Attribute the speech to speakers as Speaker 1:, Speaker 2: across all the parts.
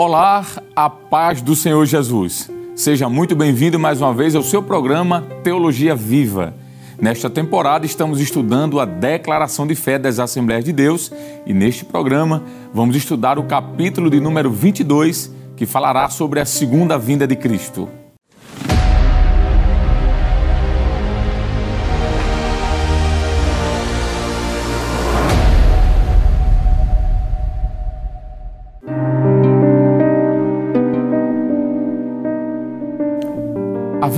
Speaker 1: Olá, a paz do Senhor Jesus. Seja muito bem-vindo mais uma vez ao seu programa Teologia Viva. Nesta temporada estamos estudando a declaração de fé das Assembleias de Deus e neste programa vamos estudar o capítulo de número 22, que falará sobre a segunda vinda de Cristo.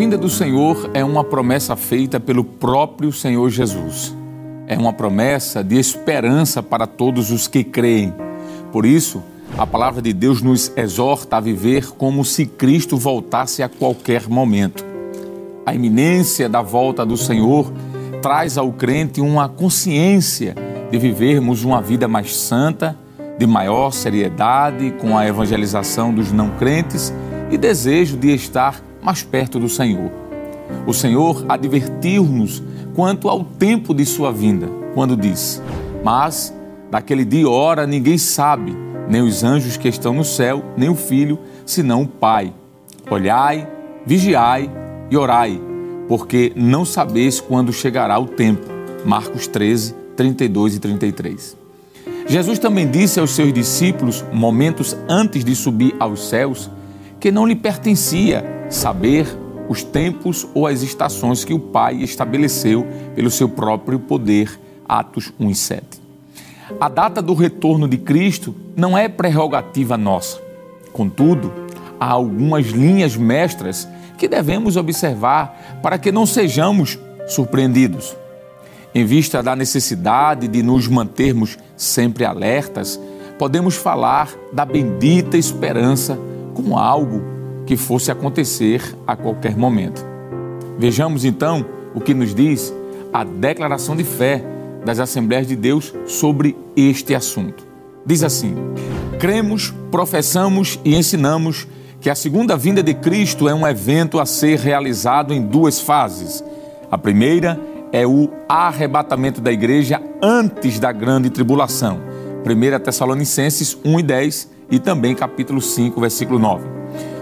Speaker 1: Vinda do Senhor é uma promessa feita pelo próprio Senhor Jesus. É uma promessa de esperança para todos os que creem. Por isso, a palavra de Deus nos exorta a viver como se Cristo voltasse a qualquer momento. A iminência da volta do Senhor traz ao crente uma consciência de vivermos uma vida mais santa, de maior seriedade com a evangelização dos não crentes e desejo de estar mais perto do Senhor. O Senhor advertiu-nos quanto ao tempo de sua vinda, quando disse: Mas daquele dia e hora ninguém sabe, nem os anjos que estão no céu, nem o filho, senão o Pai. Olhai, vigiai e orai, porque não sabeis quando chegará o tempo. Marcos 13, 32 e 33. Jesus também disse aos seus discípulos, momentos antes de subir aos céus, que não lhe pertencia saber os tempos ou as estações que o Pai estabeleceu pelo seu próprio poder. Atos 1 e 7. A data do retorno de Cristo não é prerrogativa nossa. Contudo, há algumas linhas mestras que devemos observar para que não sejamos surpreendidos. Em vista da necessidade de nos mantermos sempre alertas, podemos falar da bendita esperança como algo que fosse acontecer a qualquer momento. Vejamos então o que nos diz a declaração de fé das Assembleias de Deus sobre este assunto. Diz assim: Cremos, professamos e ensinamos que a segunda vinda de Cristo é um evento a ser realizado em duas fases. A primeira é o arrebatamento da igreja antes da grande tribulação. 1 Tessalonicenses 1 e 10 e também capítulo 5, versículo 9.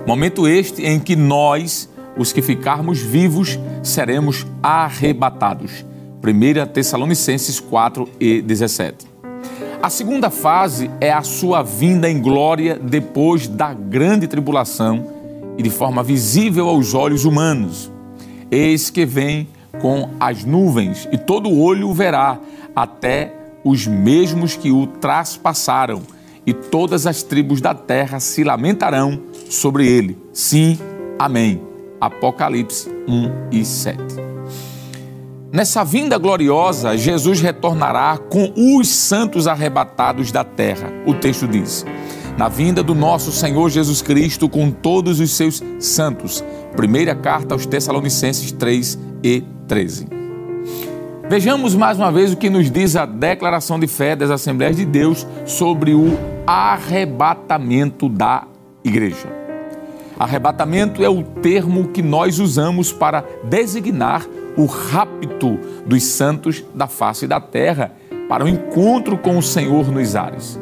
Speaker 1: Momento este em que nós, os que ficarmos vivos, seremos arrebatados. 1 Tessalonicenses 4 e 17. A segunda fase é a sua vinda em glória depois da grande tribulação e de forma visível aos olhos humanos. Eis que vem com as nuvens e todo olho o verá, até os mesmos que o traspassaram e todas as tribos da terra se lamentarão sobre ele. Sim, amém. Apocalipse 1 e 7. Nessa vinda gloriosa, Jesus retornará com os santos arrebatados da terra. O texto diz: Na vinda do nosso Senhor Jesus Cristo com todos os seus santos. Primeira carta aos Tessalonicenses 3 e 13. Vejamos mais uma vez o que nos diz a declaração de fé das Assembleias de Deus sobre o arrebatamento da igreja. Arrebatamento é o termo que nós usamos para designar o rapto dos santos da face da terra para o encontro com o Senhor nos ares.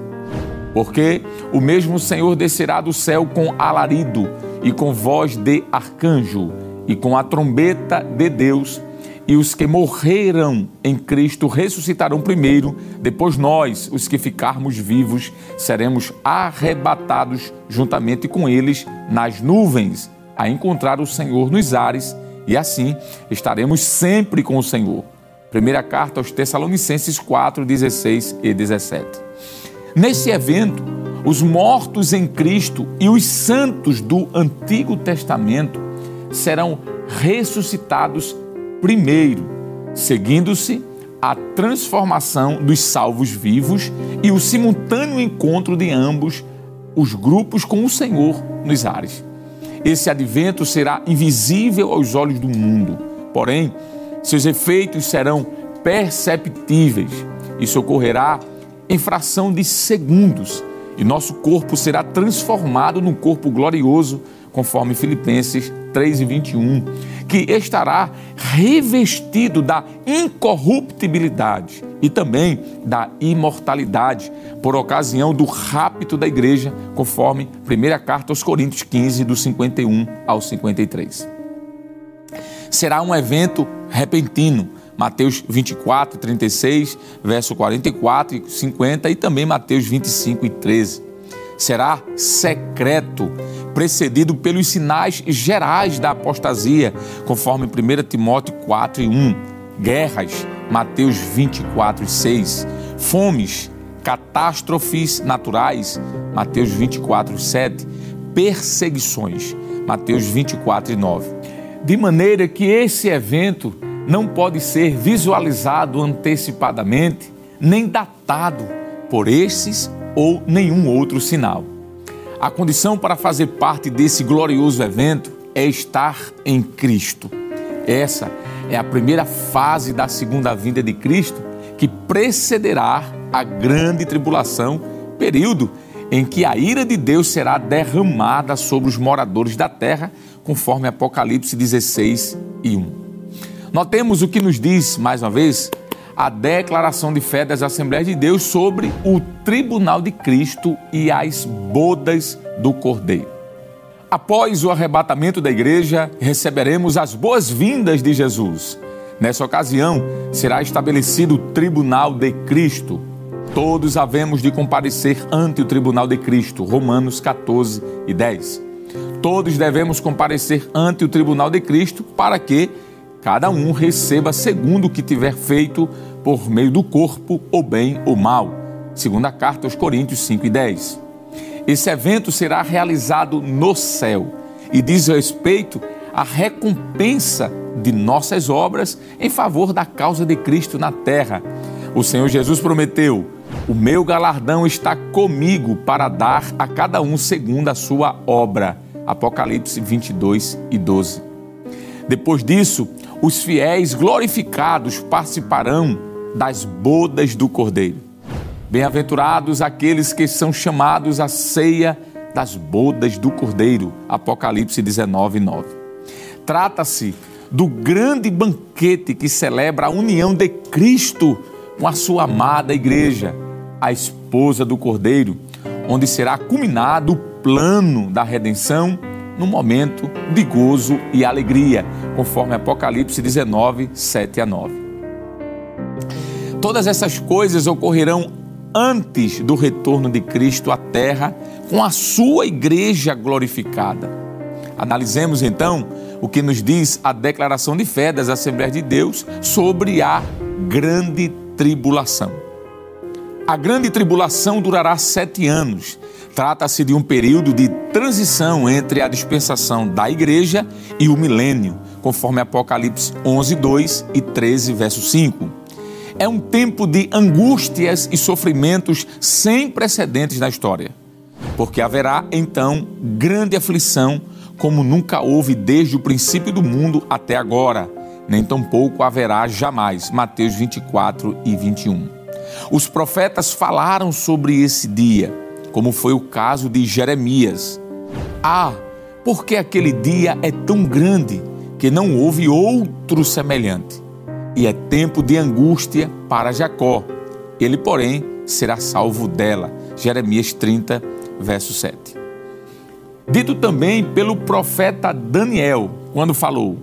Speaker 1: Porque o mesmo Senhor descerá do céu com alarido e com voz de arcanjo e com a trombeta de Deus e os que morreram em Cristo ressuscitarão primeiro, depois nós, os que ficarmos vivos, seremos arrebatados juntamente com eles nas nuvens, a encontrar o Senhor nos ares, e assim estaremos sempre com o Senhor. Primeira carta aos Tessalonicenses 4, 16 e 17. Nesse evento, os mortos em Cristo e os santos do Antigo Testamento serão ressuscitados primeiro, seguindo-se a transformação dos salvos vivos e o simultâneo encontro de ambos os grupos com o Senhor nos ares. Esse advento será invisível aos olhos do mundo, porém, seus efeitos serão perceptíveis. Isso ocorrerá em fração de segundos e nosso corpo será transformado num corpo glorioso, conforme Filipenses 3 e 21, que estará revestido da incorruptibilidade e também da imortalidade, por ocasião do rapto da igreja, conforme 1 carta aos Coríntios 15, do 51 ao 53. Será um evento repentino, Mateus 24, 36, verso 44 e 50 e também Mateus 25 e 13. Será secreto, precedido pelos sinais gerais da apostasia, conforme 1 Timóteo 4 e 1. Guerras, Mateus 24 e 6. Fomes, catástrofes naturais, Mateus 24 e 7. Perseguições, Mateus 24 e 9. De maneira que esse evento não pode ser visualizado antecipadamente, nem datado por esses ou nenhum outro sinal. A condição para fazer parte desse glorioso evento é estar em Cristo. Essa é a primeira fase da segunda vinda de Cristo que precederá a grande tribulação, período em que a ira de Deus será derramada sobre os moradores da terra, conforme Apocalipse 16 e 1. Notemos o que nos diz, mais uma vez, a declaração de fé das Assembleias de Deus sobre o tribunal de Cristo e as bodas do Cordeiro. Após o arrebatamento da igreja, receberemos as boas-vindas de Jesus. Nessa ocasião, será estabelecido o tribunal de Cristo. Todos havemos de comparecer ante o tribunal de Cristo. Romanos 14 e 10. Todos devemos comparecer ante o tribunal de Cristo para que cada um receba segundo o que tiver feito por meio do corpo, ou bem ou mal. Segunda carta aos Coríntios 5 e 10. Esse evento será realizado no céu e diz respeito à recompensa de nossas obras em favor da causa de Cristo na terra. O Senhor Jesus prometeu: O meu galardão está comigo para dar a cada um segundo a sua obra. Apocalipse 22 e 12. Depois disso, os fiéis glorificados participarão das bodas do Cordeiro. Bem-aventurados aqueles que são chamados à ceia das bodas do Cordeiro. Apocalipse 19, 9. Trata-se do grande banquete que celebra a união de Cristo com a sua amada igreja, a esposa do Cordeiro, onde será culminado o plano da redenção no momento de gozo e alegria, conforme Apocalipse 19, 7 a 9. Todas essas coisas ocorrerão antes do retorno de Cristo à terra com a sua igreja glorificada. Analisemos então o que nos diz a declaração de fé das Assembleias de Deus sobre a grande tribulação. A grande tribulação durará sete anos Trata-se de um período de transição entre a dispensação da igreja e o milênio, conforme Apocalipse 11, 2 e 13, verso 5. É um tempo de angústias e sofrimentos sem precedentes na história, porque haverá então grande aflição, como nunca houve desde o princípio do mundo até agora, nem tampouco haverá jamais. Mateus 24 e 21. Os profetas falaram sobre esse dia como foi o caso de Jeremias. Ah, porque aquele dia é tão grande que não houve outro semelhante. E é tempo de angústia para Jacó. Ele, porém, será salvo dela. Jeremias 30, verso 7. Dito também pelo profeta Daniel, quando falou: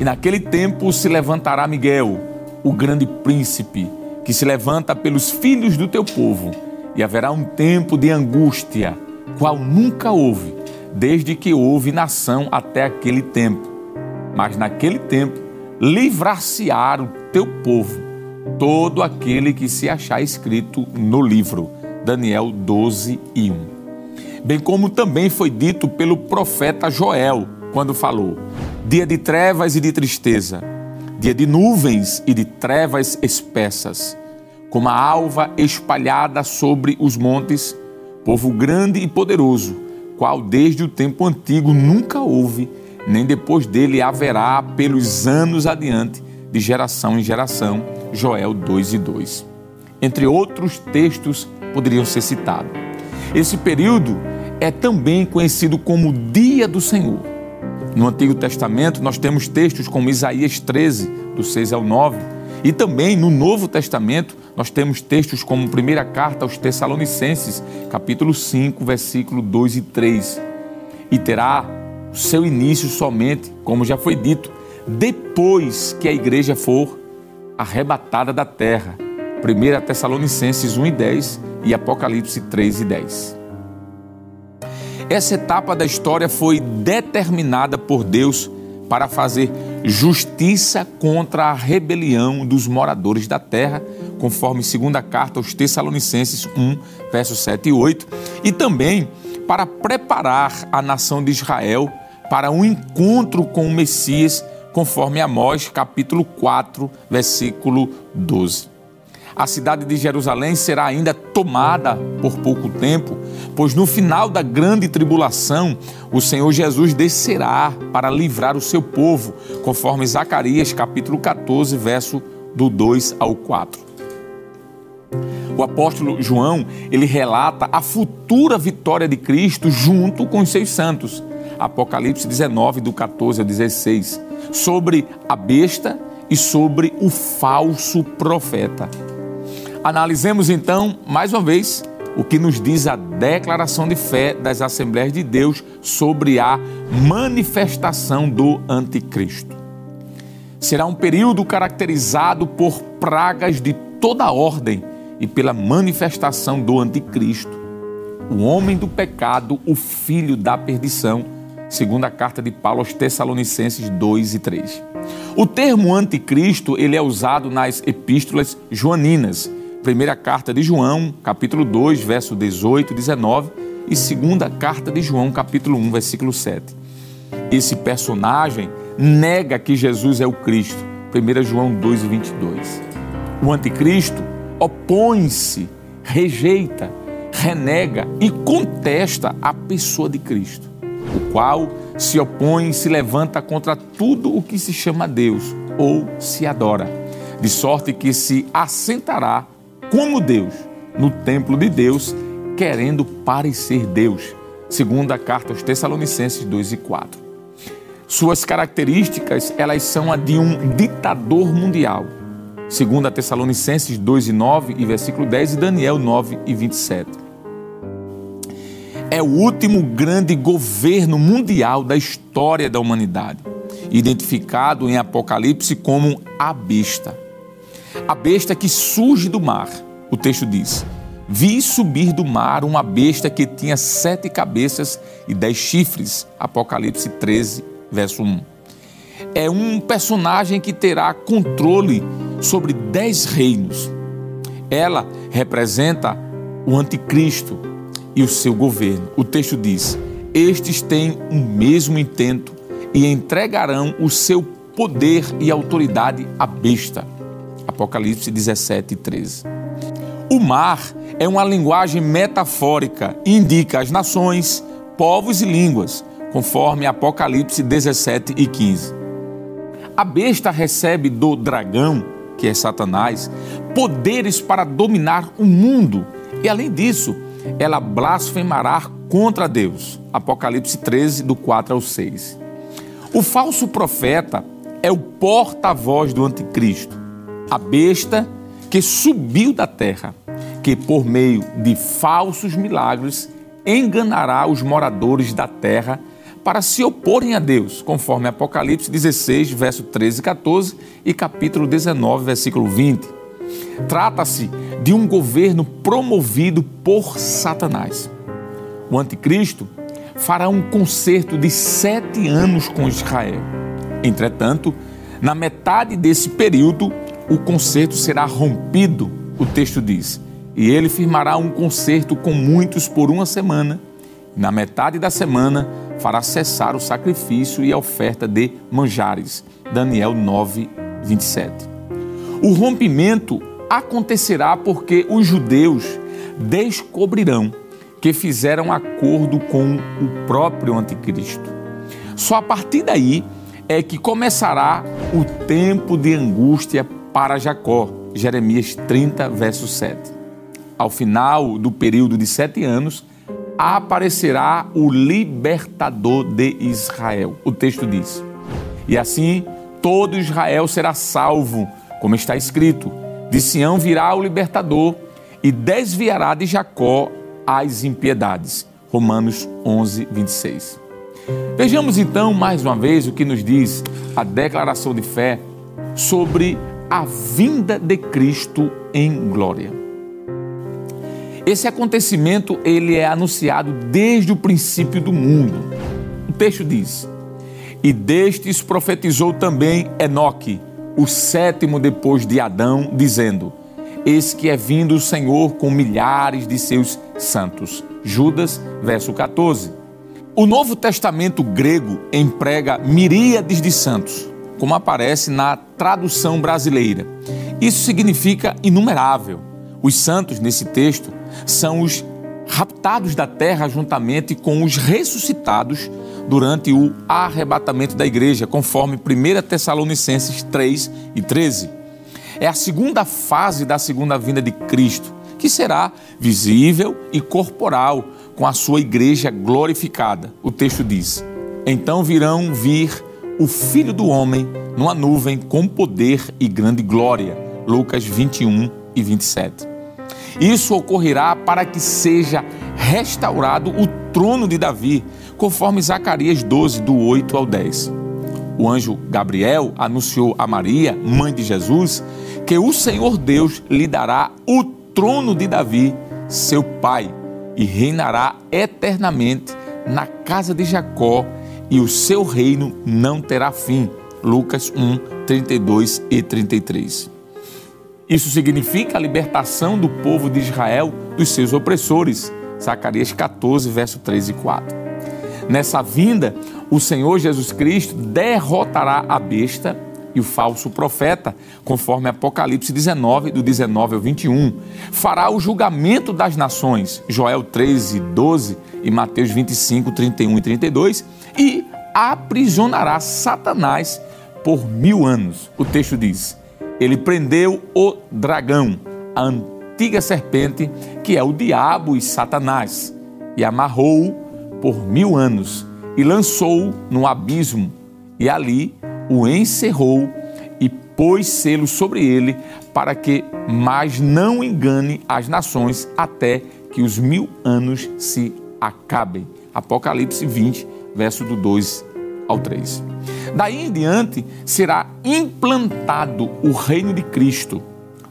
Speaker 1: E naquele tempo se levantará Miguel, o grande príncipe, que se levanta pelos filhos do teu povo e haverá um tempo de angústia, qual nunca houve, desde que houve nação até aquele tempo. Mas naquele tempo livrar-se-á o teu povo, todo aquele que se achar escrito no livro. Daniel 12 e 1. Bem como também foi dito pelo profeta Joel, quando falou: dia de trevas e de tristeza, dia de nuvens e de trevas espessas como a alva espalhada sobre os montes, povo grande e poderoso, qual desde o tempo antigo nunca houve, nem depois dele haverá pelos anos adiante, de geração em geração. Joel 2 e 2. Entre outros textos poderiam ser citados. Esse período é também conhecido como Dia do Senhor. No Antigo Testamento, nós temos textos como Isaías 13, do 6 ao 9, e também no Novo Testamento, nós temos textos como primeira carta aos Tessalonicenses, capítulo 5, versículo 2 e 3. E terá seu início somente, como já foi dito, depois que a igreja for arrebatada da terra. 1 Tessalonicenses 1 e 10 e Apocalipse 3 e 10. Essa etapa da história foi determinada por Deus para fazer justiça contra a rebelião dos moradores da terra, conforme segunda carta aos Tessalonicenses 1, versos 7 e 8, e também para preparar a nação de Israel para um encontro com o Messias, conforme Amós capítulo 4, versículo 12. A cidade de Jerusalém será ainda tomada por pouco tempo, pois no final da grande tribulação, o Senhor Jesus descerá para livrar o seu povo, conforme Zacarias capítulo 14, verso do 2 ao 4. O apóstolo João, ele relata a futura vitória de Cristo junto com os seus santos. Apocalipse 19, do 14 ao 16, sobre a besta e sobre o falso profeta. Analisemos então, mais uma vez, o que nos diz a declaração de fé das Assembleias de Deus sobre a manifestação do Anticristo. Será um período caracterizado por pragas de toda ordem e pela manifestação do Anticristo, o homem do pecado, o filho da perdição, segundo a carta de Paulo aos Tessalonicenses 2 e 3. O termo anticristo ele é usado nas epístolas joaninas, primeira carta de João, capítulo 2, verso 18 e 19, e segunda carta de João, capítulo 1, versículo 7. Esse personagem nega que Jesus é o Cristo, 1 João 2 e 22. O anticristo opõe-se, rejeita, renega e contesta a pessoa de Cristo o qual se opõe e se levanta contra tudo o que se chama Deus ou se adora, de sorte que se assentará como Deus no templo de Deus, querendo parecer Deus. Segundo a carta aos Tessalonicenses 2 e 4. Suas características, elas são a de um ditador mundial. Segundo a Tessalonicenses 2 e 9 e versículo 10 e Daniel 9 e 27 é o último grande governo mundial da história da humanidade, identificado em Apocalipse como a besta. A besta que surge do mar. O texto diz: Vi subir do mar uma besta que tinha sete cabeças e dez chifres. Apocalipse 13, verso 1. É um personagem que terá controle sobre dez reinos. Ela representa o anticristo, e o seu governo. O texto diz: Estes têm o mesmo intento e entregarão o seu poder e autoridade à besta. Apocalipse 17, 13. O mar é uma linguagem metafórica e indica as nações, povos e línguas, conforme Apocalipse 17 e 15. A besta recebe do dragão, que é Satanás, poderes para dominar o mundo e, além disso, ela blasfemará contra Deus. Apocalipse 13, do 4 ao 6. O falso profeta é o porta-voz do anticristo, a besta que subiu da terra, que por meio de falsos milagres enganará os moradores da terra para se oporem a Deus, conforme Apocalipse 16, verso 13 e 14 e capítulo 19, versículo 20. Trata-se de um governo promovido por Satanás. O anticristo fará um concerto de sete anos com Israel. Entretanto, na metade desse período, o concerto será rompido, o texto diz, e ele firmará um concerto com muitos por uma semana. Na metade da semana, fará cessar o sacrifício e a oferta de manjares. Daniel 9, 27. O rompimento acontecerá porque os judeus descobrirão que fizeram acordo com o próprio anticristo. Só a partir daí é que começará o tempo de angústia para Jacó. Jeremias 30, verso 7. Ao final do período de sete anos, aparecerá o libertador de Israel. O texto diz: E assim todo Israel será salvo, como está escrito: De Sião virá o libertador e desviará de Jacó as impiedades. Romanos 11, 26. Vejamos então mais uma vez o que nos diz a declaração de fé sobre a vinda de Cristo em glória. Esse acontecimento ele é anunciado desde o princípio do mundo. O texto diz: E destes profetizou também Enoque, o sétimo depois de Adão, dizendo: Eis que é vindo o Senhor com milhares de seus santos. Judas, verso 14. O Novo Testamento grego emprega miríades de santos, como aparece na tradução brasileira. Isso significa inumerável. Os santos, nesse texto, são os raptados da terra juntamente com os ressuscitados durante o arrebatamento da igreja, conforme 1 Tessalonicenses 3 e 13. É a segunda fase da segunda vinda de Cristo, que será visível e corporal com a sua igreja glorificada. O texto diz: Então virão vir o Filho do Homem numa nuvem com poder e grande glória. Lucas 21 e 27. Isso ocorrerá para que seja restaurado o trono de Davi, conforme Zacarias 12, do 8 ao 10. O anjo Gabriel anunciou a Maria, mãe de Jesus, que o Senhor Deus lhe dará o trono de Davi, seu pai, e reinará eternamente na casa de Jacó, e o seu reino não terá fim. Lucas 1, 32 e 33. Isso significa a libertação do povo de Israel dos seus opressores. Zacarias 14, verso 3 e 4. Nessa vinda, o Senhor Jesus Cristo derrotará a besta e o falso profeta, conforme Apocalipse 19, do 19 ao 21. Fará o julgamento das nações, Joel 13, 12 e Mateus 25, 31 e 32, e aprisionará Satanás por mil anos. O texto diz: ele prendeu o dragão, a antiga serpente, que é o diabo e Satanás, e amarrou-o por mil anos e lançou-o no abismo, e ali o encerrou e pôs selo sobre ele, para que mais não engane as nações até que os mil anos se acabem. Apocalipse 20, verso do 2 ao 3. Daí em diante será implantado o reino de Cristo,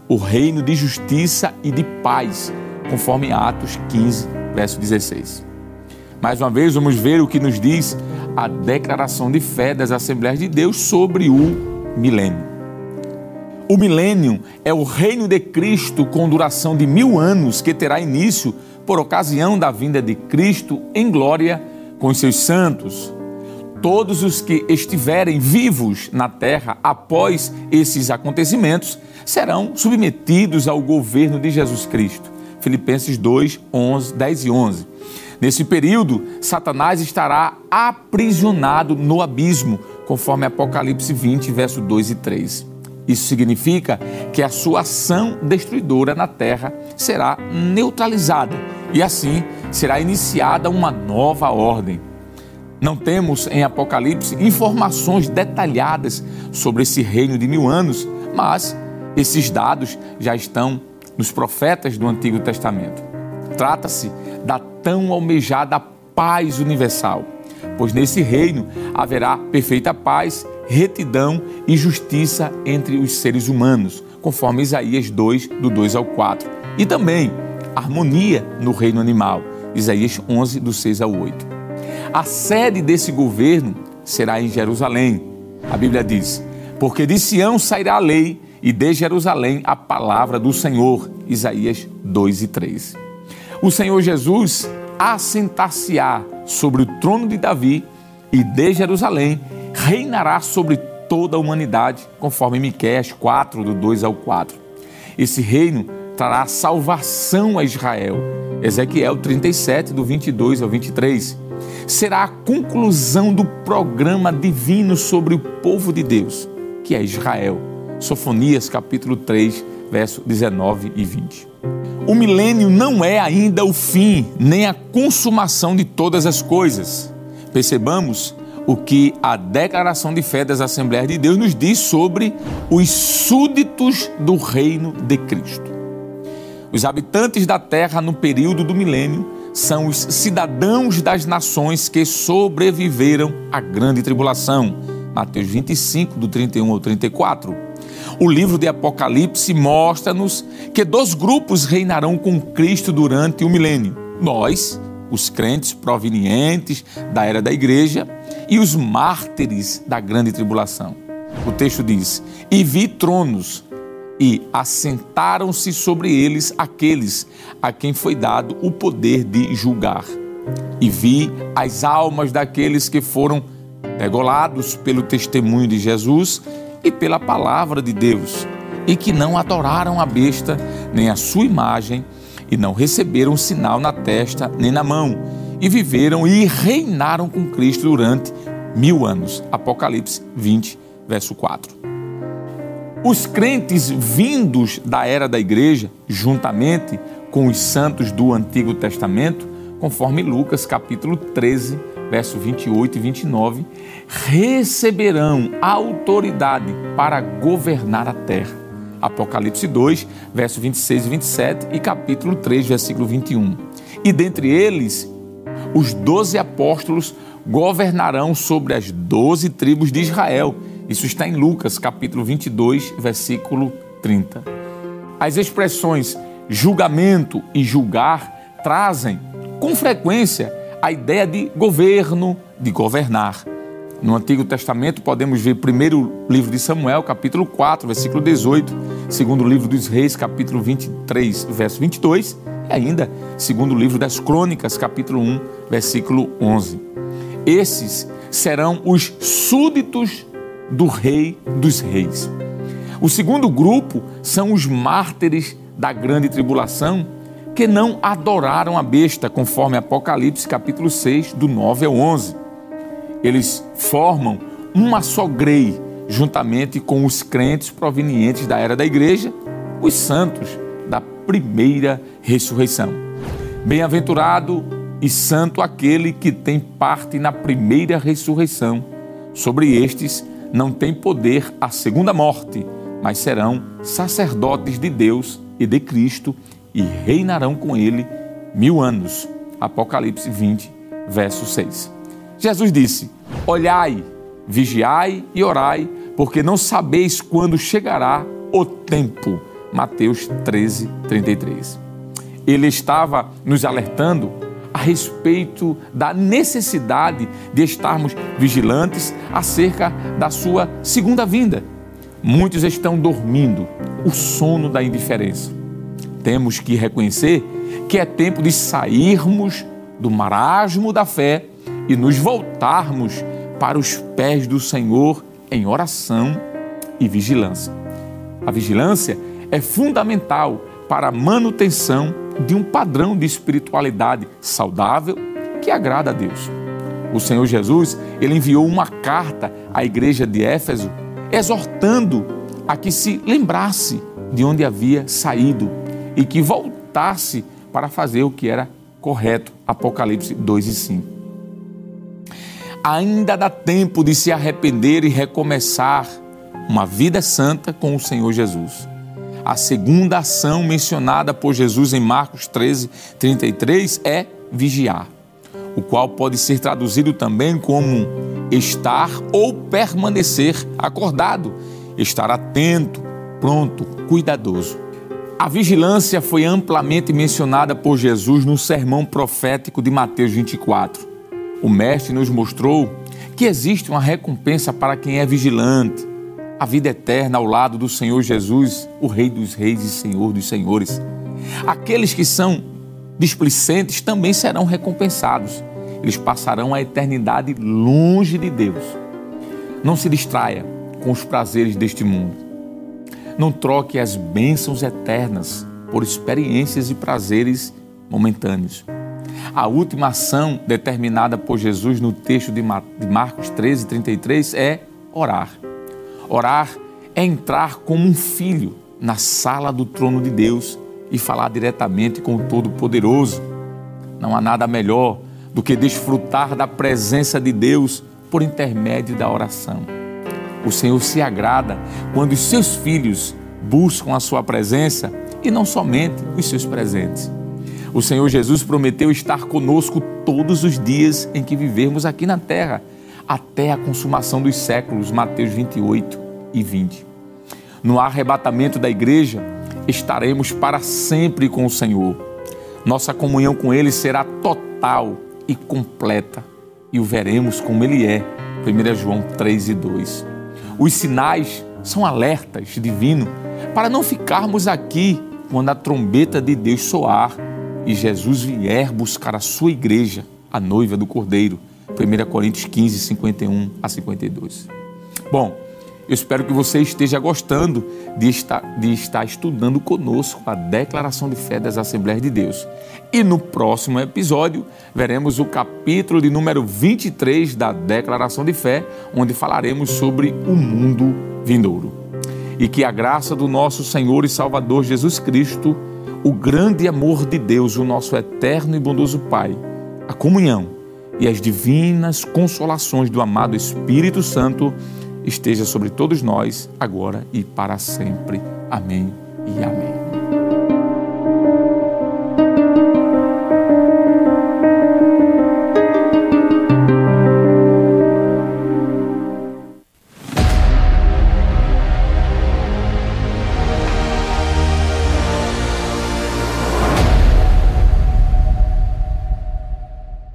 Speaker 1: o reino de justiça e de paz, conforme Atos 15, verso 16. Mais uma vez, vamos ver o que nos diz a declaração de fé das Assembleias de Deus sobre o milênio. O milênio é o reino de Cristo com duração de mil anos que terá início por ocasião da vinda de Cristo em glória com os seus santos, todos os que estiverem vivos na terra após esses acontecimentos serão submetidos ao governo de Jesus Cristo. Filipenses 2, 11, 10 e 11. Nesse período, Satanás estará aprisionado no abismo, conforme Apocalipse 20, verso 2 e 3. Isso significa que a sua ação destruidora na terra será neutralizada e assim será iniciada uma nova ordem não temos em Apocalipse informações detalhadas sobre esse reino de mil anos, mas esses dados já estão nos profetas do Antigo Testamento. Trata-se da tão almejada paz universal, pois nesse reino haverá perfeita paz, retidão e justiça entre os seres humanos, conforme Isaías 2, do 2 ao 4. E também harmonia no reino animal, Isaías 11, do 6 ao 8. A sede desse governo será em Jerusalém. A Bíblia diz: Porque de Sião sairá a lei e de Jerusalém a palavra do Senhor. Isaías 2 e 3. O Senhor Jesus assentar-se-á sobre o trono de Davi e de Jerusalém reinará sobre toda a humanidade, conforme Miqueias 4, do 2 ao 4. Esse reino trará salvação a Israel. Ezequiel 37, do 22 ao 23 será a conclusão do programa divino sobre o povo de Deus, que é Israel. Sofonias capítulo 3, verso 19 e 20. O milênio não é ainda o fim, nem a consumação de todas as coisas. Percebamos o que a declaração de fé das Assembleias de Deus nos diz sobre os súditos do reino de Cristo. Os habitantes da terra no período do milênio são os cidadãos das nações que sobreviveram à grande tribulação. Mateus 25, do 31 ao 34. O livro de Apocalipse mostra-nos que dois grupos reinarão com Cristo durante o milênio. Nós, os crentes provenientes da era da igreja, e os mártires da grande tribulação. O texto diz: E vi tronos, e assentaram-se sobre eles aqueles a quem foi dado o poder de julgar. E vi as almas daqueles que foram degolados pelo testemunho de Jesus e pela palavra de Deus, e que não adoraram a besta, nem a sua imagem, e não receberam sinal na testa nem na mão, e viveram e reinaram com Cristo durante mil anos. Apocalipse 20, verso 4. Os crentes vindos da era da igreja, juntamente com os santos do Antigo Testamento, conforme Lucas capítulo 13, verso 28 e 29, receberão autoridade para governar a terra. Apocalipse 2, verso 26 e 27 e capítulo 3, versículo 21. E dentre eles, os doze apóstolos governarão sobre as doze tribos de Israel. Isso está em Lucas, capítulo 22, versículo 30. As expressões julgamento e julgar trazem, com frequência, a ideia de governo, de governar. No Antigo Testamento podemos ver primeiro livro de Samuel, capítulo 4, versículo 18, segundo livro dos Reis, capítulo 23, verso 22, e ainda segundo livro das Crônicas, capítulo 1, versículo 11. Esses serão os súditos do Rei dos Reis. O segundo grupo são os mártires da grande tribulação, que não adoraram a besta, conforme Apocalipse capítulo 6, do 9 ao 11. Eles formam uma só grei, juntamente com os crentes provenientes da era da igreja, os santos da primeira ressurreição. Bem-aventurado e santo aquele que tem parte na primeira ressurreição. Sobre estes não tem poder a segunda morte, mas serão sacerdotes de Deus e de Cristo e reinarão com ele mil anos. Apocalipse 20, verso 6. Jesus disse: Olhai, vigiai e orai, porque não sabeis quando chegará o tempo. Mateus 13, 33. Ele estava nos alertando a respeito da necessidade de estarmos vigilantes acerca da sua segunda vinda. Muitos estão dormindo, o sono da indiferença temos que reconhecer que é tempo de sairmos do marasmo da fé e nos voltarmos para os pés do Senhor em oração e vigilância. A vigilância é fundamental para a manutenção de um padrão de espiritualidade saudável que agrada a Deus. O Senhor Jesus, ele enviou uma carta à igreja de Éfeso, exortando a que se lembrasse de onde havia saído e que voltasse para fazer o que era correto. Apocalipse 2 e 5. Ainda dá tempo de se arrepender e recomeçar uma vida santa com o Senhor Jesus. A segunda ação mencionada por Jesus em Marcos 13, 33 é vigiar, o qual pode ser traduzido também como estar ou permanecer acordado, estar atento, pronto, cuidadoso. A vigilância foi amplamente mencionada por Jesus no sermão profético de Mateus 24. O Mestre nos mostrou que existe uma recompensa para quem é vigilante, a vida eterna ao lado do Senhor Jesus, o Rei dos Reis e Senhor dos Senhores. Aqueles que são displicentes também serão recompensados. Eles passarão a eternidade longe de Deus. Não se distraia com os prazeres deste mundo. Não troque as bênçãos eternas por experiências e prazeres momentâneos. A última ação determinada por Jesus no texto de Marcos 13, 33 é orar. Orar é entrar como um filho na sala do trono de Deus e falar diretamente com o Todo-Poderoso. Não há nada melhor do que desfrutar da presença de Deus por intermédio da oração. O Senhor se agrada quando os seus filhos buscam a sua presença e não somente os seus presentes. O Senhor Jesus prometeu estar conosco todos os dias em que vivermos aqui na terra, até a consumação dos séculos, Mateus 28 e 20. No arrebatamento da igreja, estaremos para sempre com o Senhor. Nossa comunhão com Ele será total e completa e o veremos como Ele é. 1 João 3 e 2. Os sinais são alertas divinos para não ficarmos aqui quando a trombeta de Deus soar e Jesus vier buscar a sua igreja, a noiva do Cordeiro. 1 Coríntios 15, 51 a 52. Bom, eu espero que você esteja gostando de estar, de estar estudando conosco a declaração de fé das Assembleias de Deus. E no próximo episódio, veremos o capítulo de número 23 da Declaração de Fé, onde falaremos sobre o mundo vindouro. E que a graça do nosso Senhor e Salvador Jesus Cristo, o grande amor de Deus, o nosso eterno e bondoso Pai, a comunhão e as divinas consolações do amado Espírito Santo esteja sobre todos nós, agora e para sempre. Amém e amém.